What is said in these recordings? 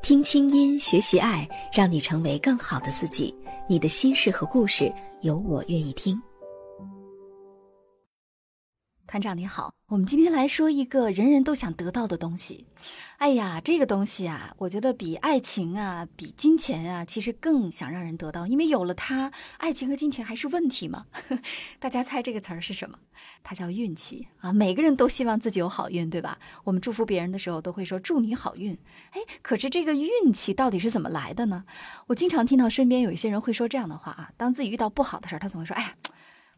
听清音，学习爱，让你成为更好的自己。你的心事和故事，有我愿意听。团长你好，我们今天来说一个人人都想得到的东西。哎呀，这个东西啊，我觉得比爱情啊，比金钱啊，其实更想让人得到，因为有了它，爱情和金钱还是问题吗？大家猜这个词儿是什么？它叫运气啊！每个人都希望自己有好运，对吧？我们祝福别人的时候都会说祝你好运。哎，可是这个运气到底是怎么来的呢？我经常听到身边有一些人会说这样的话啊，当自己遇到不好的事儿，他总会说：“哎呀，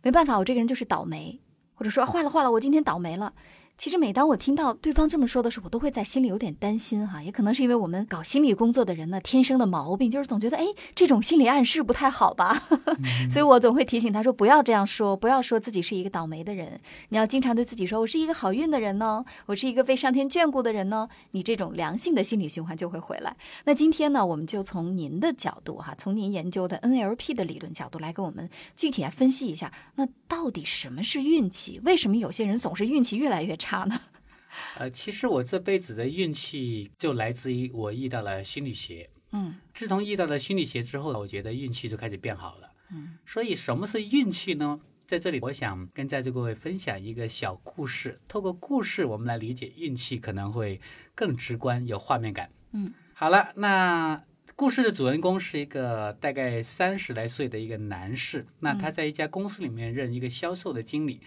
没办法，我这个人就是倒霉。”或者说坏了坏了，我今天倒霉了。其实每当我听到对方这么说的时候，我都会在心里有点担心哈，也可能是因为我们搞心理工作的人呢，天生的毛病就是总觉得哎，这种心理暗示不太好吧，所以我总会提醒他说不要这样说，不要说自己是一个倒霉的人，你要经常对自己说，我是一个好运的人呢，我是一个被上天眷顾的人呢，你这种良性的心理循环就会回来。那今天呢，我们就从您的角度哈，从您研究的 NLP 的理论角度来给我们具体来分析一下，那到底什么是运气？为什么有些人总是运气越来越差？差呢？呃，其实我这辈子的运气就来自于我遇到了心理学。嗯，自从遇到了心理学之后，我觉得运气就开始变好了。嗯，所以什么是运气呢？在这里，我想跟在座各位分享一个小故事。透过故事，我们来理解运气，可能会更直观、有画面感。嗯，好了，那故事的主人公是一个大概三十来岁的一个男士。那他在一家公司里面任一个销售的经理。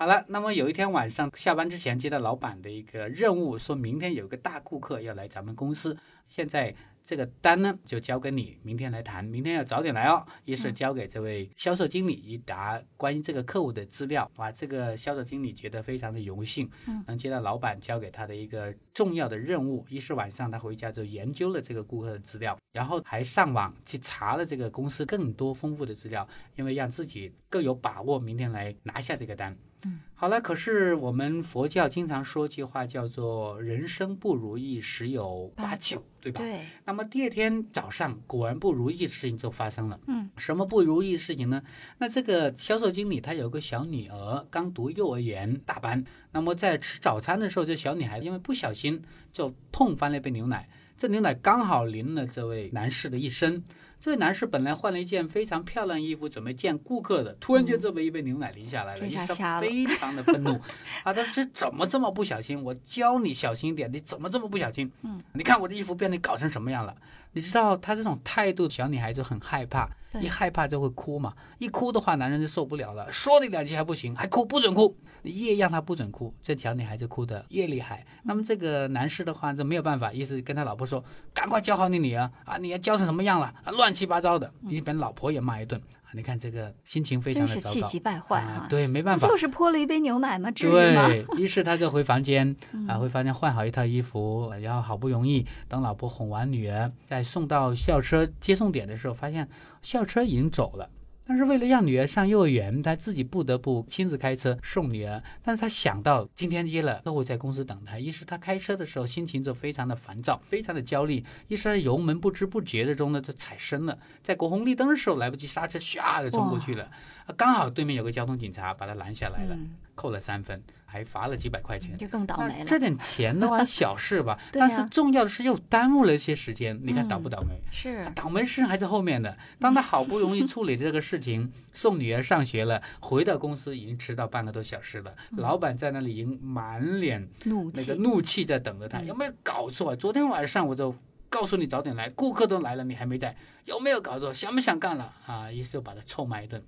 好了，那么有一天晚上下班之前接到老板的一个任务，说明天有个大顾客要来咱们公司，现在这个单呢就交给你，明天来谈，明天要早点来哦。于是交给这位销售经理一沓关于这个客户的资料，哇，这个销售经理觉得非常的荣幸，能接到老板交给他的一个重要的任务。于是晚上他回家就研究了这个顾客的资料，然后还上网去查了这个公司更多丰富的资料，因为让自己更有把握明天来拿下这个单。嗯，好了，可是我们佛教经常说句话，叫做“人生不如意十有八九”，对吧？对。那么第二天早上，果然不如意的事情就发生了。嗯，什么不如意事情呢？那这个销售经理他有个小女儿，刚读幼儿园大班。那么在吃早餐的时候，这小女孩因为不小心就碰翻了一杯牛奶，这牛奶刚好淋了这位男士的一身。这位男士本来换了一件非常漂亮衣服，准备见顾客的，突然间这么一杯牛奶淋下来了，一下非常的愤怒。啊，他说这怎么这么不小心？我教你小心一点，你怎么这么不小心？嗯，你看我的衣服被你搞成什么样了？你知道他这种态度，小女孩子很害怕，一害怕就会哭嘛，一哭的话，男人就受不了了，说你两句还不行，还哭，不准哭。你越让他不准哭，这小女孩就哭得越厉害。那么这个男士的话就没有办法，意思跟他老婆说：“赶快教好你女儿啊！你要教成什么样了？啊，乱七八糟的！”一边老婆也骂一顿啊！你看这个心情非常的糟糕，真是气急败坏啊！对，没办法，就是泼了一杯牛奶嘛，至于吗？对于是他就回房间啊，回房间换好一套衣服，然后好不容易等老婆哄完女儿，再送到校车接送点的时候，发现校车已经走了。但是为了让女儿上幼儿园，他自己不得不亲自开车送女儿。但是他想到今天约了客户在公司等他，于是他开车的时候心情就非常的烦躁，非常的焦虑。于是油门不知不觉的中呢就踩深了，在过红绿灯的时候来不及刹车，唰的冲过去了。刚好对面有个交通警察把他拦下来了，扣了三分。还罚了几百块钱，就更倒霉了。这点钱的话 小事吧，但是重要的是又耽误了一些时间。你看倒不倒霉？是倒霉事还在后面的。当他好不容易处理这个事情，送女儿上学了，回到公司已经迟到半个多小时了。老板在那里已经满脸怒那个怒气在等着他，有没有搞错？昨天晚上我就告诉你早点来，顾客都来了，你还没在，有没有搞错？想不想干了啊？于是又把他臭骂一顿。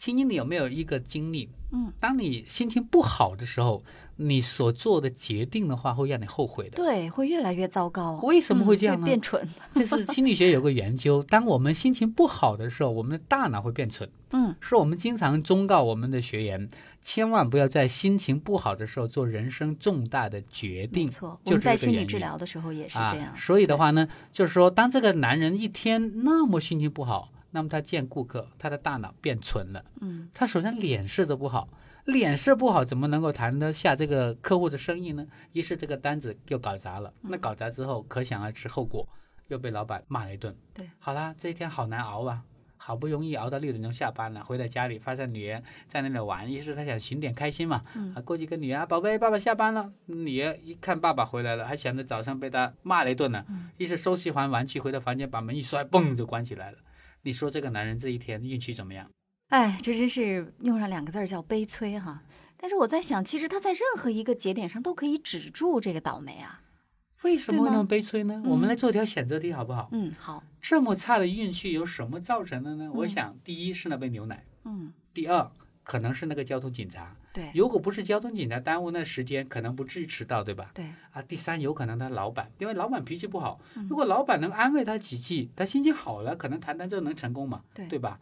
青青，你有没有一个经历？嗯，当你心情不好的时候，你所做的决定的话，会让你后悔的。对，会越来越糟糕。为什么会这样呢？变蠢。这是心理学有个研究，当我们心情不好的时候，我们的大脑会变蠢。嗯，是我们经常忠告我们的学员，千万不要在心情不好的时候做人生重大的决定。没错，我们在心理治疗的时候也是这样。所以的话呢，就是说，当这个男人一天那么心情不好。那么他见顾客，他的大脑变蠢了。嗯，他首先脸色都不好，脸色不好怎么能够谈得下这个客户的生意呢？于是这个单子又搞砸了。那搞砸之后，可想而知后果，又被老板骂了一顿。对，好啦，这一天好难熬啊，好不容易熬到六点钟下班了，回到家里发现女儿在那里玩，于是他想寻点开心嘛。嗯，啊，过去跟女儿，宝贝，爸爸下班了。女儿一看爸爸回来了，还想着早上被他骂了一顿呢。嗯，于是收拾完玩具回到房间，把门一摔，嘣就关起来了。你说这个男人这一天运气怎么样？哎，这真是用上两个字叫悲催哈。但是我在想，其实他在任何一个节点上都可以止住这个倒霉啊。为什么会那么悲催呢？我们来做一条选择题好不好？嗯，好。这么差的运气由什么造成的呢？我想，第一是那杯牛奶。嗯。第二可能是那个交通警察。对。如果不是交通警察耽误那时间，可能不至于迟到，对吧？对。啊，第三有可能他老板，因为老板脾气不好。如果老板能安慰他几句，他心情好了，可能谈谈就能成功嘛？对。对吧？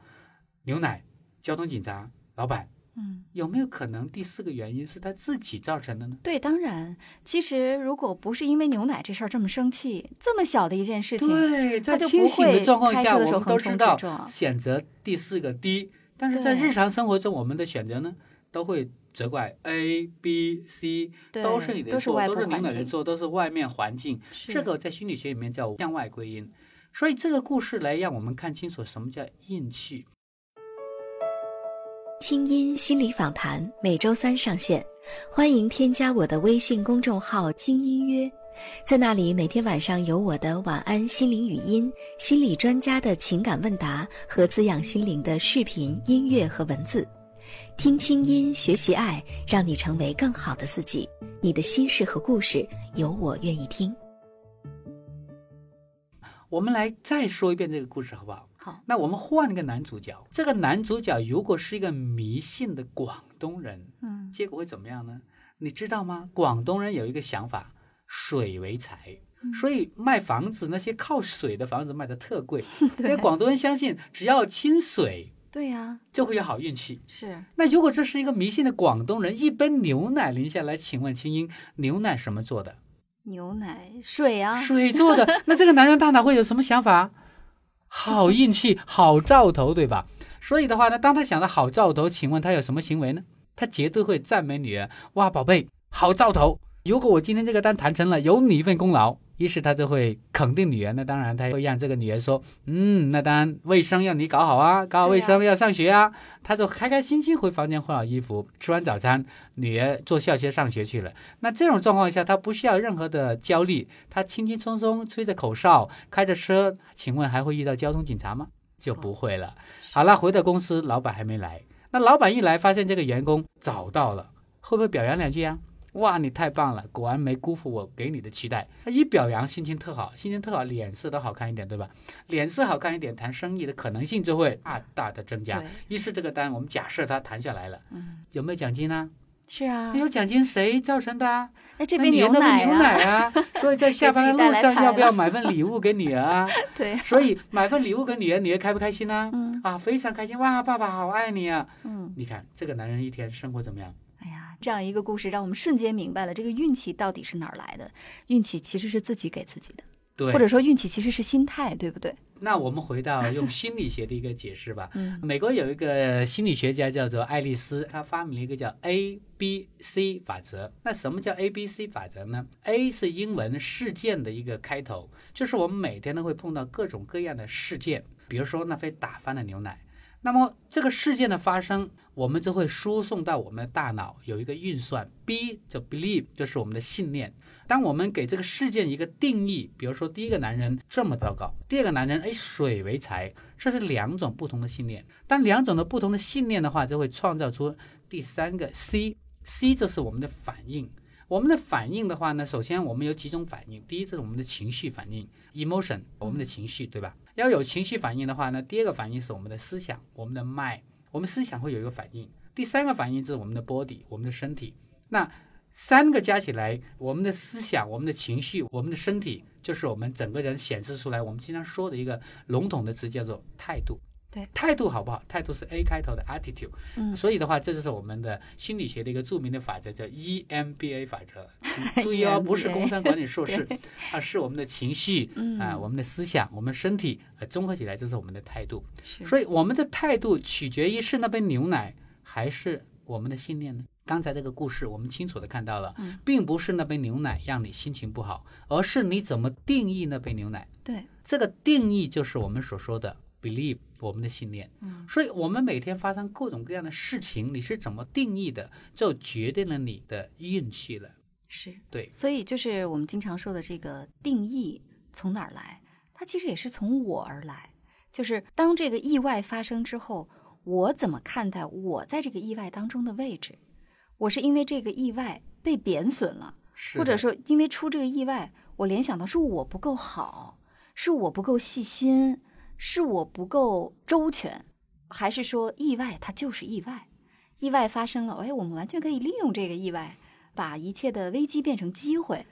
牛奶、交通警察、老板。嗯，有没有可能第四个原因是他自己造成的呢？对，当然，其实如果不是因为牛奶这事儿这么生气，这么小的一件事情，对，在清醒的状况下，我们都知道选择第四个 D，但是在日常生活中，我们的选择呢，都会责怪 A、B、C 都是你的错，都是牛奶的错，都是外面环境。这个在心理学里面叫向外归因。所以这个故事来让我们看清楚什么叫运气。清音心理访谈每周三上线，欢迎添加我的微信公众号“精音约”，在那里每天晚上有我的晚安心灵语音、心理专家的情感问答和滋养心灵的视频、音乐和文字。听清音，学习爱，让你成为更好的自己。你的心事和故事，有我愿意听。我们来再说一遍这个故事，好不好？好。那我们换一个男主角。这个男主角如果是一个迷信的广东人，嗯，结果会怎么样呢？你知道吗？广东人有一个想法，水为财，所以卖房子那些靠水的房子卖的特贵。因为广东人相信，只要清水，对呀，就会有好运气。是。那如果这是一个迷信的广东人，一杯牛奶淋下来，请问青音，牛奶什么做的？牛奶水啊，水做的。那这个男人大脑会有什么想法？好运气，好兆头，对吧？所以的话呢，当他想到好兆头，请问他有什么行为呢？他绝对会赞美女人：“哇，宝贝，好兆头！如果我今天这个单谈成了，有你一份功劳。”于是他就会肯定女儿，那当然他会让这个女儿说，嗯，那当然卫生要你搞好啊，搞好卫生要上学啊。他就开开心心回房间换好衣服，吃完早餐，女儿坐校车上学去了。那这种状况下，他不需要任何的焦虑，他轻轻松松吹着口哨，开着车，请问还会遇到交通警察吗？就不会了。好了，回到公司，老板还没来。那老板一来，发现这个员工找到了，会不会表扬两句啊？哇，你太棒了！果然没辜负我给你的期待。他一表扬，心情特好，心情特好，脸色都好看一点，对吧？脸色好看一点，谈生意的可能性就会大大的增加。于是这个单，我们假设他谈下来了，嗯，有没有奖金呢？是啊，没有奖金，谁造成的啊？那这杯牛奶啊！所以在下班的路上，要不要买份礼物给女儿啊？对，所以买份礼物给女儿，女儿开不开心呢？嗯啊，非常开心！哇，爸爸好爱你啊！嗯，你看这个男人一天生活怎么样？这样一个故事，让我们瞬间明白了这个运气到底是哪儿来的。运气其实是自己给自己的，对，或者说运气其实是心态，对不对？那我们回到用心理学的一个解释吧。嗯，美国有一个心理学家叫做爱丽丝，她发明了一个叫 A B C 法则。那什么叫 A B C 法则呢？A 是英文事件的一个开头，就是我们每天都会碰到各种各样的事件，比如说那杯打翻的牛奶。那么这个事件的发生，我们就会输送到我们的大脑有一个运算。B 就 believe 就是我们的信念。当我们给这个事件一个定义，比如说第一个男人这么糟糕，第二个男人哎水为财，这是两种不同的信念。当两种的不同的信念的话，就会创造出第三个 C。C 这是我们的反应。我们的反应的话呢，首先我们有几种反应。第一是我们的情绪反应，emotion，我们的情绪，对吧？要有情绪反应的话呢，第二个反应是我们的思想，我们的脉我们思想会有一个反应。第三个反应是我们的 body，我们的身体。那三个加起来，我们的思想、我们的情绪、我们的身体，就是我们整个人显示出来。我们经常说的一个笼统的词叫做态度。对，态度好不好？态度是 A 开头的 attitude。嗯，所以的话，这就是我们的心理学的一个著名的法则，叫 EMBA 法则。注意哦，不是工商管理硕士，而，是我们的情绪啊，我们的思想，我们身体呃综合起来，这是我们的态度。所以我们的态度取决于是那杯牛奶还是我们的信念呢？刚才这个故事，我们清楚的看到了，并不是那杯牛奶让你心情不好，而是你怎么定义那杯牛奶。对，这个定义就是我们所说的 believe，我们的信念。嗯，所以我们每天发生各种各样的事情，你是怎么定义的，就决定了你的运气了。是对，所以就是我们经常说的这个定义从哪儿来？它其实也是从我而来。就是当这个意外发生之后，我怎么看待我在这个意外当中的位置？我是因为这个意外被贬损了，或者说因为出这个意外，我联想到是我不够好，是我不够细心，是我不够周全，还是说意外它就是意外？意外发生了，哎，我们完全可以利用这个意外，把一切的危机变成机会。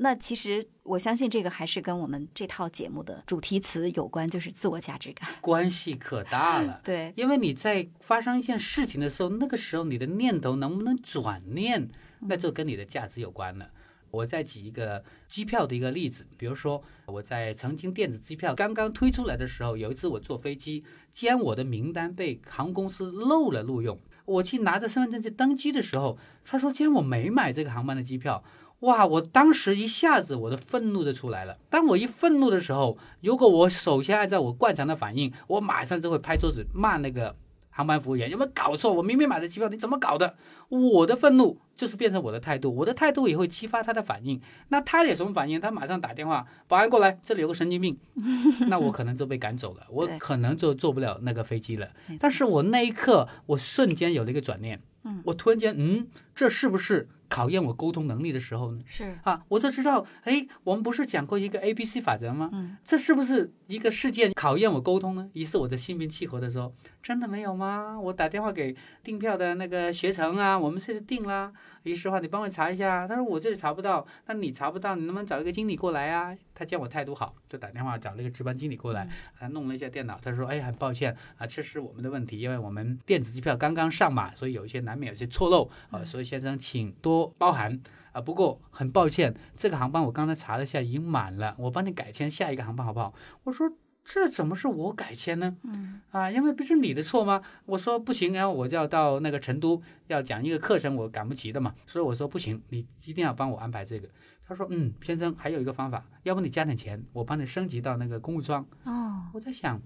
那其实我相信这个还是跟我们这套节目的主题词有关，就是自我价值感，关系可大了。对，因为你在发生一件事情的时候，那个时候你的念头能不能转念，那就跟你的价值有关了。我再举一个机票的一个例子，比如说我在曾经电子机票刚刚推出来的时候，有一次我坐飞机，既然我的名单被航空公司漏了录用，我去拿着身份证去登机的时候，他说既然我没买这个航班的机票。哇！我当时一下子我的愤怒就出来了。当我一愤怒的时候，如果我首先按照我惯常的反应，我马上就会拍桌子骂那个航班服务员有没有搞错？我明明买的机票，你怎么搞的？我的愤怒就是变成我的态度，我的态度也会激发他的反应。那他有什么反应？他马上打电话，保安过来，这里有个神经病。那我可能就被赶走了，我可能就坐不了那个飞机了。但是我那一刻，我瞬间有了一个转念，我突然间，嗯，这是不是？考验我沟通能力的时候呢，是啊，我就知道，哎，我们不是讲过一个 A B C 法则吗？嗯，这是不是一个事件考验我沟通呢？于是我的心平气和的时候，真的没有吗？我打电话给订票的那个学成啊，我们现在订啦。于是话，你帮我查一下。他说我这里查不到，那你查不到，你能不能找一个经理过来啊？他见我态度好，就打电话找那个值班经理过来，啊，弄了一下电脑。他说，哎，很抱歉啊，这是我们的问题，因为我们电子机票刚刚上马，所以有一些难免有些错漏啊，所以先生请多包含啊。不过很抱歉，这个航班我刚才查了一下已经满了，我帮你改签下一个航班好不好？我说。这怎么是我改签呢？嗯啊，因为不是你的错吗？我说不行，然后我就要到那个成都要讲一个课程，我赶不及的嘛。所以我说不行，你一定要帮我安排这个。他说嗯，先生还有一个方法，要不你加点钱，我帮你升级到那个公务舱。哦，我在想，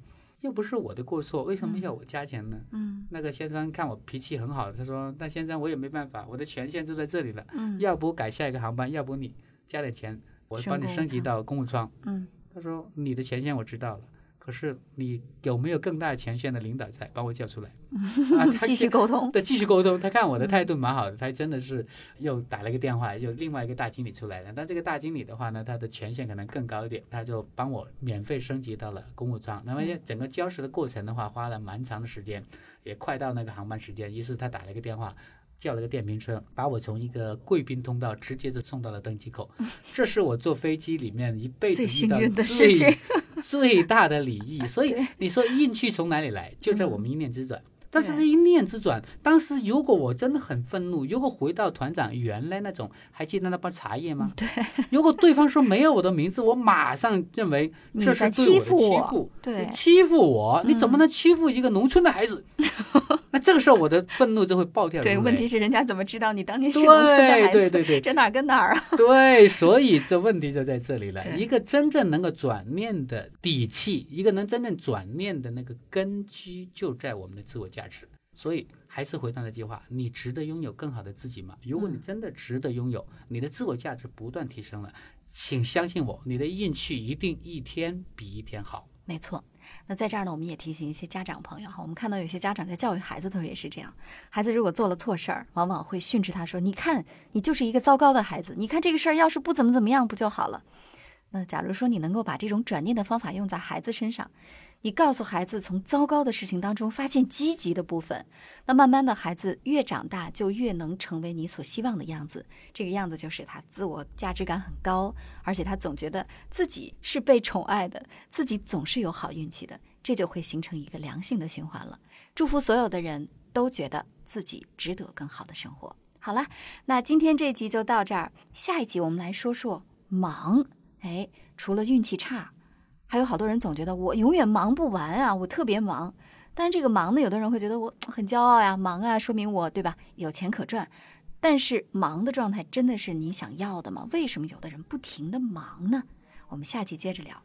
又不是我的过错，为什么要我加钱呢？嗯，那个先生看我脾气很好，他说那先生我也没办法，我的权限就在这里了。嗯，要不改下一个航班，要不你加点钱，我帮你升级到公务舱。嗯，他说你的权限我知道了。可是你有没有更大权限的领导在把我叫出来？啊，他继续沟通，对，继续沟通。他看我的态度蛮好的，他真的是又打了一个电话，又另外一个大经理出来了。但这个大经理的话呢，他的权限可能更高一点，他就帮我免费升级到了公务舱。那么整个交涉的过程的话，花了蛮长的时间，也快到那个航班时间。于是他打了一个电话，叫了个电瓶车，把我从一个贵宾通道直接就送到了登机口。这是我坐飞机里面一辈子遇到的事情。最大的礼仪，所以 你说运气从哪里来？就在我们一念之转。但是是一念之转，当时如果我真的很愤怒，如果回到团长原来那种，还记得那包茶叶吗？对。如果对方说没有我的名字，我马上认为这是对我的欺负，对，欺负我，你怎么能欺负一个农村的孩子？那这个时候我的愤怒就会爆掉。对，问题是人家怎么知道你当年是农村的孩子？对对对对，这哪跟哪儿啊？对，所以这问题就在这里了。一个真正能够转念的底气，一个能真正转念的那个根基，就在我们的自我价值。所以还是回到那句话：你值得拥有更好的自己吗？如果你真的值得拥有，你的自我价值不断提升了，请相信我，你的运气一定一天比一天好。没错。那在这儿呢，我们也提醒一些家长朋友哈，我们看到有些家长在教育孩子的时候也是这样，孩子如果做了错事儿，往往会训斥他说：“你看，你就是一个糟糕的孩子，你看这个事儿要是不怎么怎么样不就好了？”那假如说你能够把这种转念的方法用在孩子身上，你告诉孩子从糟糕的事情当中发现积极的部分，那慢慢的孩子越长大就越能成为你所希望的样子。这个样子就是他自我价值感很高，而且他总觉得自己是被宠爱的，自己总是有好运气的，这就会形成一个良性的循环了。祝福所有的人都觉得自己值得更好的生活。好了，那今天这集就到这儿，下一集我们来说说忙。哎，除了运气差。还有好多人总觉得我永远忙不完啊，我特别忙。但是这个忙呢，有的人会觉得我很骄傲呀，忙啊，说明我对吧有钱可赚。但是忙的状态真的是你想要的吗？为什么有的人不停的忙呢？我们下期接着聊。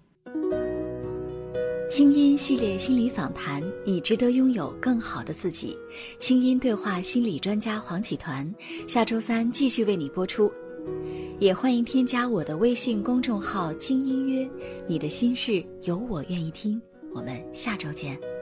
清音系列心理访谈，你值得拥有更好的自己。清音对话心理专家黄启团，下周三继续为你播出。也欢迎添加我的微信公众号“金音约”，你的心事有我愿意听。我们下周见。